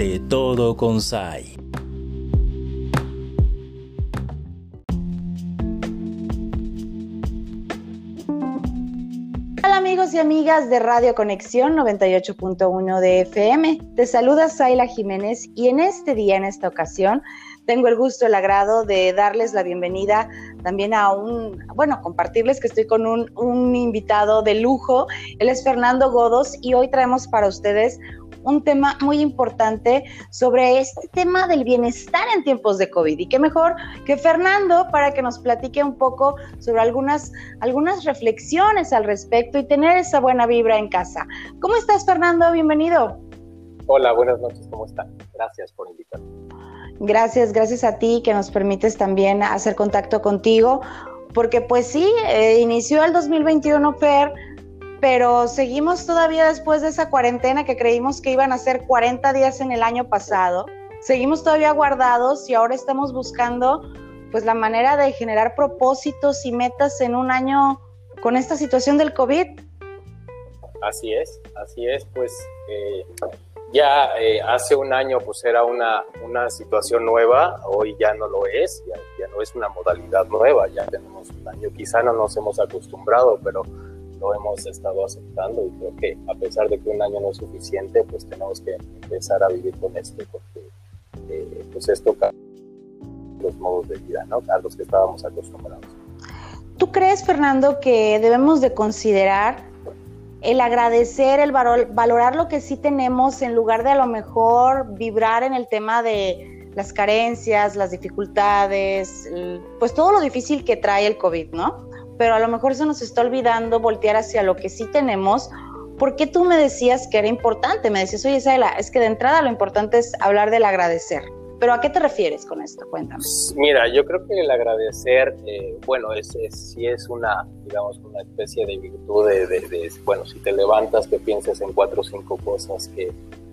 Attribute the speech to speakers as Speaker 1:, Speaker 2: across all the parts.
Speaker 1: De todo con SAI.
Speaker 2: Hola amigos y amigas de Radio Conexión 98.1 de FM. Te saluda Saila Jiménez y en este día, en esta ocasión, tengo el gusto, el agrado de darles la bienvenida también a un, bueno, compartirles que estoy con un invitado de lujo. Él es Fernando Godos y hoy traemos para ustedes un tema muy importante sobre este tema del bienestar en tiempos de COVID. Y qué mejor que Fernando para que nos platique un poco sobre algunas, algunas reflexiones al respecto y tener esa buena vibra en casa. ¿Cómo estás, Fernando? Bienvenido.
Speaker 3: Hola, buenas noches, ¿cómo están? Gracias por invitarme.
Speaker 2: Gracias, gracias a ti que nos permites también hacer contacto contigo, porque pues sí, eh, inició el 2021, Fer, pero seguimos todavía después de esa cuarentena que creímos que iban a ser 40 días en el año pasado. Seguimos todavía guardados y ahora estamos buscando pues la manera de generar propósitos y metas en un año con esta situación del COVID.
Speaker 3: Así es, así es, pues eh, ya eh, hace un año pues era una, una situación nueva, hoy ya no lo es, ya, ya, no es una modalidad nueva, ya tenemos un año, quizá no nos hemos acostumbrado, pero lo hemos estado aceptando y creo que a pesar de que un año no es suficiente, pues tenemos que empezar a vivir con esto, porque eh, pues esto cambia los modos de vida, ¿no? A los que estábamos acostumbrados.
Speaker 2: ¿Tú crees, Fernando, que debemos de considerar el agradecer, el valorar lo que sí tenemos en lugar de a lo mejor vibrar en el tema de las carencias, las dificultades, pues todo lo difícil que trae el COVID, ¿no? Pero a lo mejor se nos está olvidando voltear hacia lo que sí tenemos. ¿Por qué tú me decías que era importante? Me decías, oye, Isabela, es que de entrada lo importante es hablar del agradecer. ¿Pero a qué te refieres con esto? Cuéntame.
Speaker 3: Mira, yo creo que el agradecer, eh, bueno, es, es, sí es una, digamos, una especie de virtud de, de, de, bueno, si te levantas, que pienses en cuatro o cinco cosas que,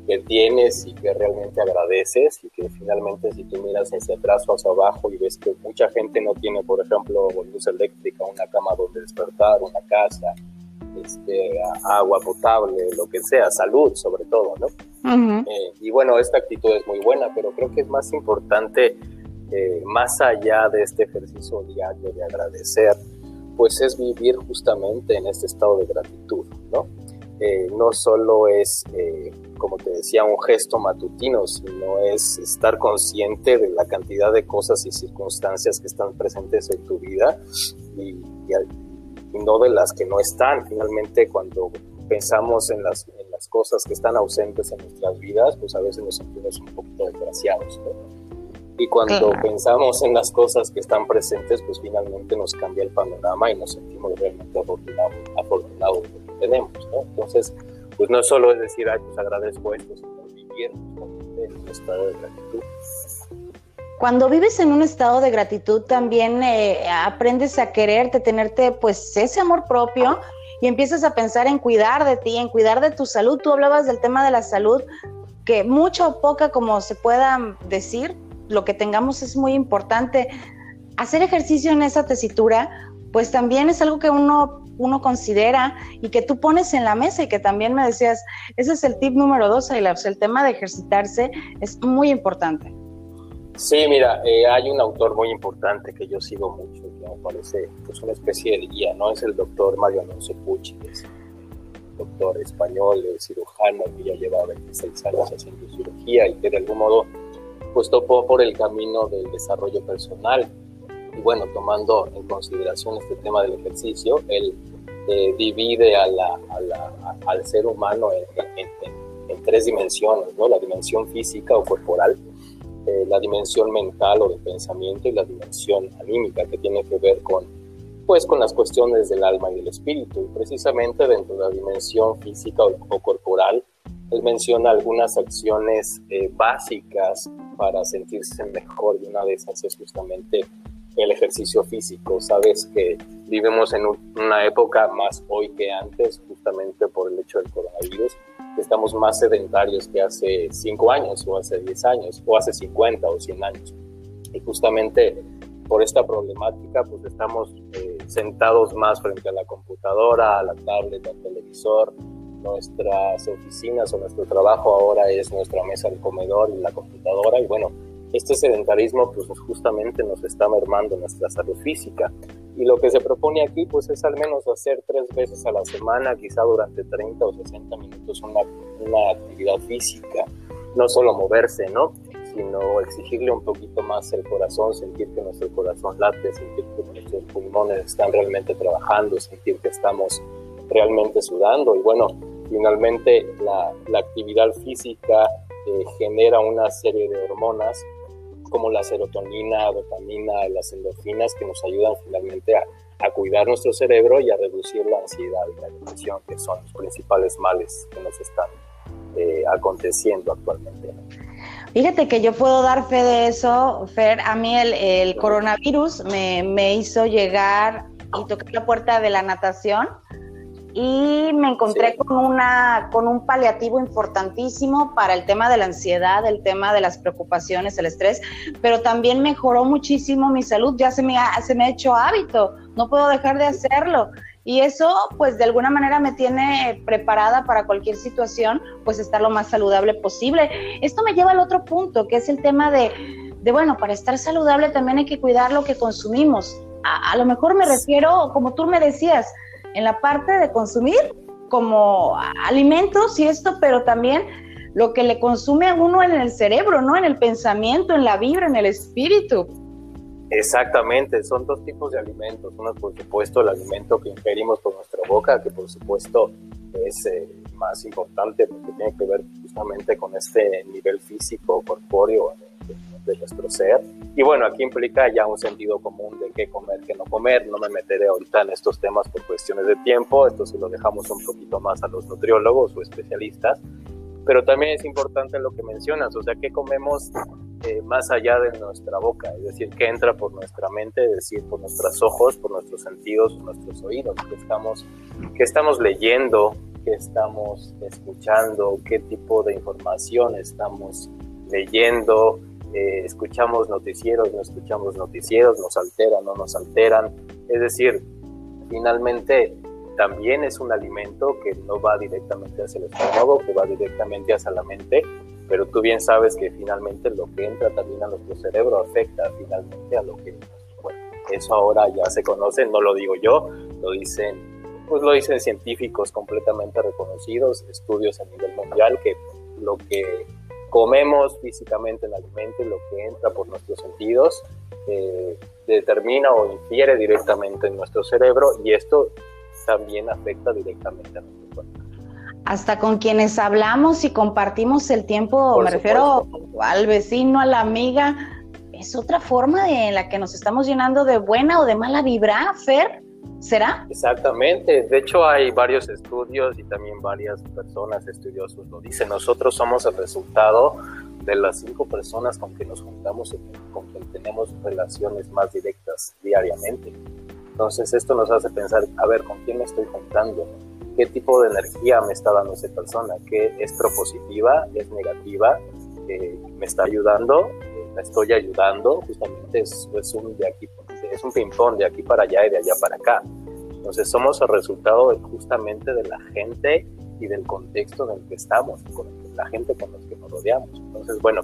Speaker 3: que tienes y que realmente agradeces y que finalmente si tú miras hacia atrás o hacia abajo y ves que mucha gente no tiene, por ejemplo, luz eléctrica, una cama donde despertar, una casa, este, agua potable, lo que sea, salud sobre todo, ¿no? Uh-huh. eh, y bueno, esta actitud es muy buena, pero creo que es más importante, eh, más allá de este ejercicio diario de agradecer, pues es vivir justamente en este estado de gratitud, ¿no? Eh, no solo es, eh, como te decía, un gesto matutino, sino es estar consciente de la cantidad de cosas y circunstancias que están presentes en tu vida y, y, y no de las que no están. Finalmente, cuando pensamos en las, en las cosas que están ausentes en nuestras vidas, pues a veces nos sentimos un poquito desgraciados. ¿no? Y cuando claro. pensamos en las cosas que están presentes, pues finalmente nos cambia el panorama y nos sentimos realmente afortunados, afortunados de lo que tenemos. ¿no? Entonces, pues no solo es decir, ay, pues agradezco esto, sino vivir en un estado de gratitud.
Speaker 2: Cuando vives en un estado de gratitud, también eh, aprendes a quererte, tenerte pues ese amor propio y empiezas a pensar en cuidar de ti, en cuidar de tu salud. Tú hablabas del tema de la salud, que mucha o poca como se pueda decir, lo que tengamos es muy importante. Hacer ejercicio en esa tesitura, pues también es algo que uno, uno considera y que tú pones en la mesa y que también me decías, ese es el tip número dos, Ayla, o sea, el tema de ejercitarse es muy importante.
Speaker 3: Sí, mira, eh, hay un autor muy importante que yo sigo mucho, que me parece pues una especie de guía, ¿no? Es el doctor Mario Alonso Pucci, es un doctor español, cirujano, que ya lleva 26 años haciendo cirugía y que de algún modo pues topó por el camino del desarrollo personal. Y bueno, tomando en consideración este tema del ejercicio, él eh, divide a la, a la, a, al ser humano en, en, en, tres dimensiones, ¿no? La dimensión física o corporal, eh, la dimensión mental o de pensamiento y la dimensión anímica que tiene que ver con, pues, con las cuestiones del alma y del espíritu. Y precisamente dentro de la dimensión física o, o corporal, él menciona algunas acciones eh, básicas para sentirse mejor y una de esas es justamente el ejercicio físico. Sabes que vivimos en un, una época más hoy que antes, justamente por el hecho del coronavirus, estamos más sedentarios que hace 5 años o hace 10 años o hace 50 o 100 años. Y justamente por esta problemática, pues estamos eh, sentados más frente a la computadora, a la tablet, al televisor, nuestras oficinas o nuestro trabajo ahora es nuestra mesa de comedor y la computadora y bueno, este sedentarismo pues justamente nos está mermando nuestra salud física. Y lo que se propone aquí pues es al menos hacer tres veces a la semana, quizá durante 30 o 60 minutos una, una actividad física, no solo moverse, ¿no? sino exigirle un poquito más el corazón, sentir que nuestro corazón late, sentir que nuestros pulmones están realmente trabajando, sentir que estamos realmente sudando. Y bueno, finalmente la, la actividad física eh, genera una serie de hormonas como la serotonina, dopamina, las endorfinas que nos ayudan finalmente a, cuidar nuestro cerebro y a reducir la ansiedad y la depresión, que son los principales males que nos están eh, aconteciendo actualmente.
Speaker 2: Fíjate que yo puedo dar fe de eso, Fer. A mí el, coronavirus me, hizo llegar y tocar la puerta de la natación y me encontré sí. con, una, con un paliativo importantísimo para el tema de la ansiedad, el tema de las preocupaciones, el estrés, pero también mejoró muchísimo mi salud, ya se me ha, se me ha hecho hábito, no puedo dejar de hacerlo. Y eso, pues de alguna manera me tiene preparada para cualquier situación, pues estar lo más saludable posible. Esto me lleva al otro punto, que es el tema de, de bueno, para estar saludable también hay que cuidar lo que consumimos. A, a lo mejor me refiero, como tú me decías, en la parte de consumir como alimentos y esto, pero también lo que le consume a uno en el cerebro, ¿no? En el pensamiento, en la vibra, en el espíritu.
Speaker 3: Exactamente, son dos tipos de alimentos. Uno, por supuesto, el alimento que ingerimos por nuestra boca, que por supuesto es eh, más importante porque tiene que ver justamente con este nivel físico, corpóreo de, nuestro ser. Y bueno, aquí implica ya un sentido común de qué comer, qué no comer. No me meteré ahorita en estos temas por cuestiones de tiempo, esto se lo dejamos un poquito más a los nutriólogos o especialistas. Pero también es importante lo que mencionas, o sea, qué comemos eh, más allá de nuestra boca, es decir, que entra por nuestra mente, es decir, por nuestros ojos, por nuestros sentidos, nuestros oídos, que estamos, que estamos leyendo, que estamos escuchando, qué tipo de información estamos leyendo, eh, escuchamos noticieros, no escuchamos noticieros, nos alteran, no nos alteran, es decir, finalmente también es un alimento que no va directamente hacia el estómago, que va directamente hacia la mente, pero tú bien sabes que finalmente lo que entra también a nuestro cerebro afecta finalmente a lo que bueno, eso ahora ya se conoce, no lo digo yo, lo dicen pues lo dicen científicos completamente reconocidos, estudios a nivel mundial que lo que comemos físicamente en alimento, lo que entra por nuestros sentidos, eh, determina o infiere directamente en nuestro cerebro y esto también afecta directamente a nuestro cuerpo
Speaker 2: hasta con quienes hablamos y compartimos el tiempo, Por me supuesto. refiero al vecino, a la amiga, es otra forma de, en la que nos estamos llenando de buena o de mala vibra, Fer. ¿Será?
Speaker 3: Exactamente. De hecho, hay varios estudios y también varias personas estudiosos lo dicen. Nosotros somos el resultado de las cinco personas con que nos juntamos y con quien tenemos relaciones más directas diariamente. Entonces, esto nos hace pensar, a ver, ¿con quién me estoy juntando? qué tipo de energía me está dando esa persona, que es propositiva, es negativa, eh, me está ayudando, eh, la estoy ayudando, justamente es, un de aquí, es un ping-pong de aquí para allá y de allá para acá. Entonces somos el resultado de, justamente de la gente y del contexto en el que estamos, con la gente con la que nos rodeamos. Entonces, bueno,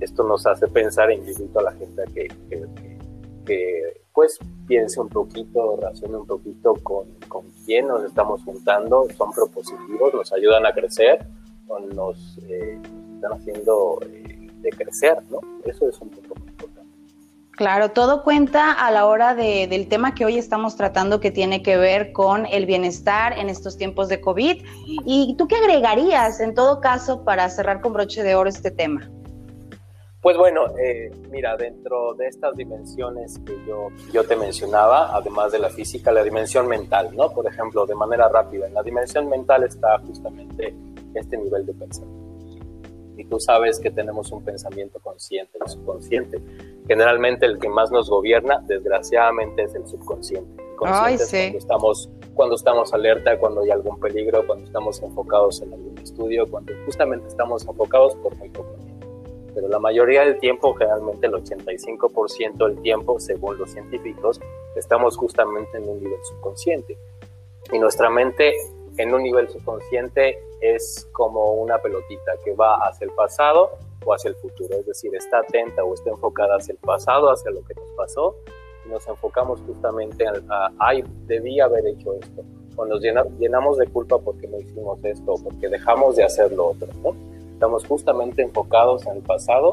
Speaker 3: esto nos hace pensar e invito a la gente a que, que, que, que pues piense un poquito, razone un poquito con, con quién nos estamos juntando, son propositivos, nos ayudan a crecer o nos eh, están haciendo eh, de crecer, ¿no? Eso es un importante.
Speaker 2: Claro, todo cuenta a la hora de, del tema que hoy estamos tratando que tiene que ver con el bienestar en estos tiempos de COVID. ¿Y tú qué agregarías en todo caso para cerrar con broche de oro este tema?
Speaker 3: Pues bueno, eh, mira, dentro de estas dimensiones que yo, yo te mencionaba, además de la física, la dimensión mental, ¿no? Por ejemplo, de manera rápida, en la dimensión mental está justamente este nivel de pensamiento. Y tú sabes que tenemos un pensamiento consciente y subconsciente. Generalmente el que más nos gobierna, desgraciadamente, es el subconsciente.
Speaker 2: Ay, sí.
Speaker 3: cuando, estamos, cuando estamos alerta, cuando hay algún peligro, cuando estamos enfocados en algún estudio, cuando justamente estamos enfocados por muy poco tiempo pero la mayoría del tiempo, generalmente el 85% del tiempo, según los científicos, estamos justamente en un nivel subconsciente. Y nuestra mente en un nivel subconsciente es como una pelotita que va hacia el pasado o hacia el futuro, es decir, está atenta o está enfocada hacia el pasado, hacia lo que nos pasó, y nos enfocamos justamente a, ay, debí haber hecho esto, o nos llenamos de culpa porque no hicimos esto, o porque dejamos de hacer lo otro, ¿no? Estamos justamente enfocados en el pasado,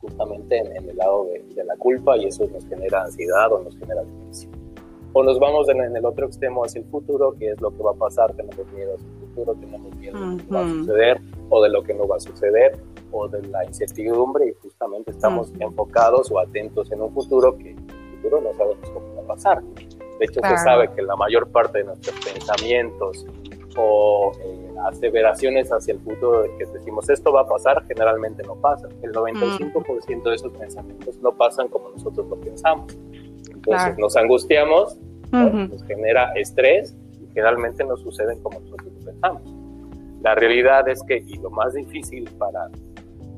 Speaker 3: justamente en, el lado de, la culpa, y eso nos genera ansiedad o nos genera depresión. O nos vamos en, el otro extremo hacia el futuro, que es lo que va a pasar, tenemos miedo hacia el futuro, tenemos miedo de lo que va a suceder, o de lo que no va a suceder, o de la incertidumbre y justamente estamos enfocados o atentos en un futuro que el futuro no sabemos cómo va a pasar. De hecho, se sabe que la mayor parte de nuestros pensamientos o eh, aseveraciones hacia el futuro de que decimos esto va a pasar, generalmente no pasa. El 95% de esos pensamientos no pasan como nosotros lo pensamos. Entonces nos angustiamos, nos genera estrés y generalmente no suceden como nosotros lo pensamos. La realidad es que, y lo más difícil para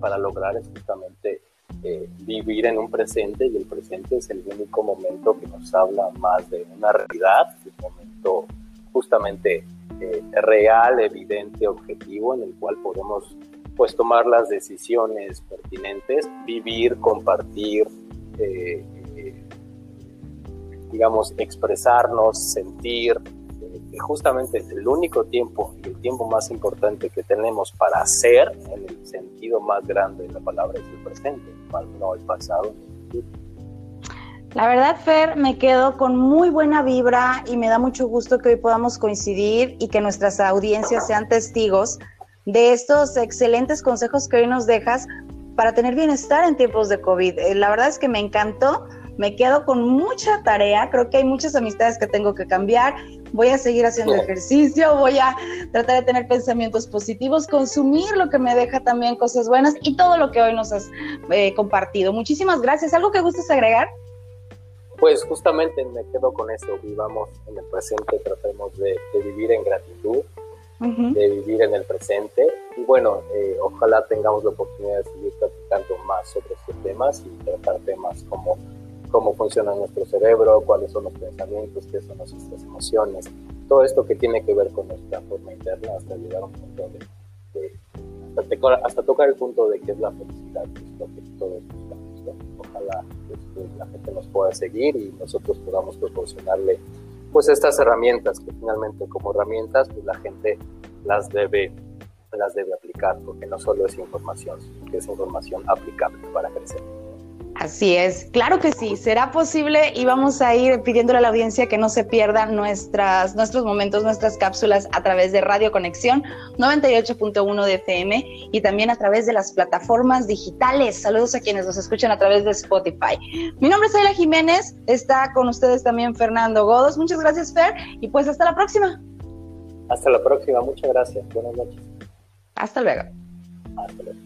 Speaker 3: para lograr justamente eh, vivir en un presente y el presente es el único momento que nos habla más de una realidad, un momento justamente eh, real, evidente, objetivo en el cual podemos pues tomar las decisiones pertinentes, vivir, compartir, eh, digamos, expresarnos, sentir, justamente es el único tiempo tiempo más importante que tenemos para hacer, en el sentido más grande de la palabra, es el presente, no el pasado
Speaker 2: La verdad, Fer, me quedo con muy buena vibra y me da mucho gusto que hoy podamos coincidir y que nuestras audiencias sean testigos de estos excelentes consejos que hoy nos dejas para tener bienestar en tiempos de COVID. Eh, la verdad es que me encantó me quedo con mucha tarea, creo que hay muchas amistades que tengo que cambiar, voy a seguir haciendo ejercicio, voy a tratar de tener pensamientos positivos, consumir lo que me deja también cosas buenas y todo lo que hoy nos has eh, compartido. Muchísimas gracias. ¿Algo que gustes agregar?
Speaker 3: Pues justamente me quedo con eso, vivamos en el presente, tratemos de, vivir en gratitud, de vivir en el presente y bueno, eh, ojalá tengamos la oportunidad de seguir platicando más sobre estos temas y tratar temas como cómo funciona nuestro cerebro, cuáles son los pensamientos, qué son nuestras emociones, todo esto que tiene que ver con nuestra forma interna hasta llegar a un punto de, hasta, tocar el punto de que es la felicidad, que es lo que todos buscamos. Ojalá pues, la gente nos pueda seguir y nosotros podamos proporcionarle pues estas herramientas que finalmente como herramientas pues la gente las debe las debe aplicar porque no solo es información, que es información aplicable para crecer.
Speaker 2: Así es, claro que sí, será posible y vamos a ir pidiéndole a la audiencia que no se pierdan nuestras, nuestros momentos, nuestras cápsulas a través de Radio Conexión 98.1 de FM y también a través de las plataformas digitales. Saludos a quienes nos escuchan a través de Spotify. Mi nombre es Ayla Jiménez, está con ustedes también Fernando Godos. Muchas gracias, Fer, y pues hasta la próxima.
Speaker 3: Hasta la próxima, muchas gracias. Buenas noches.
Speaker 2: Hasta luego. Hasta luego.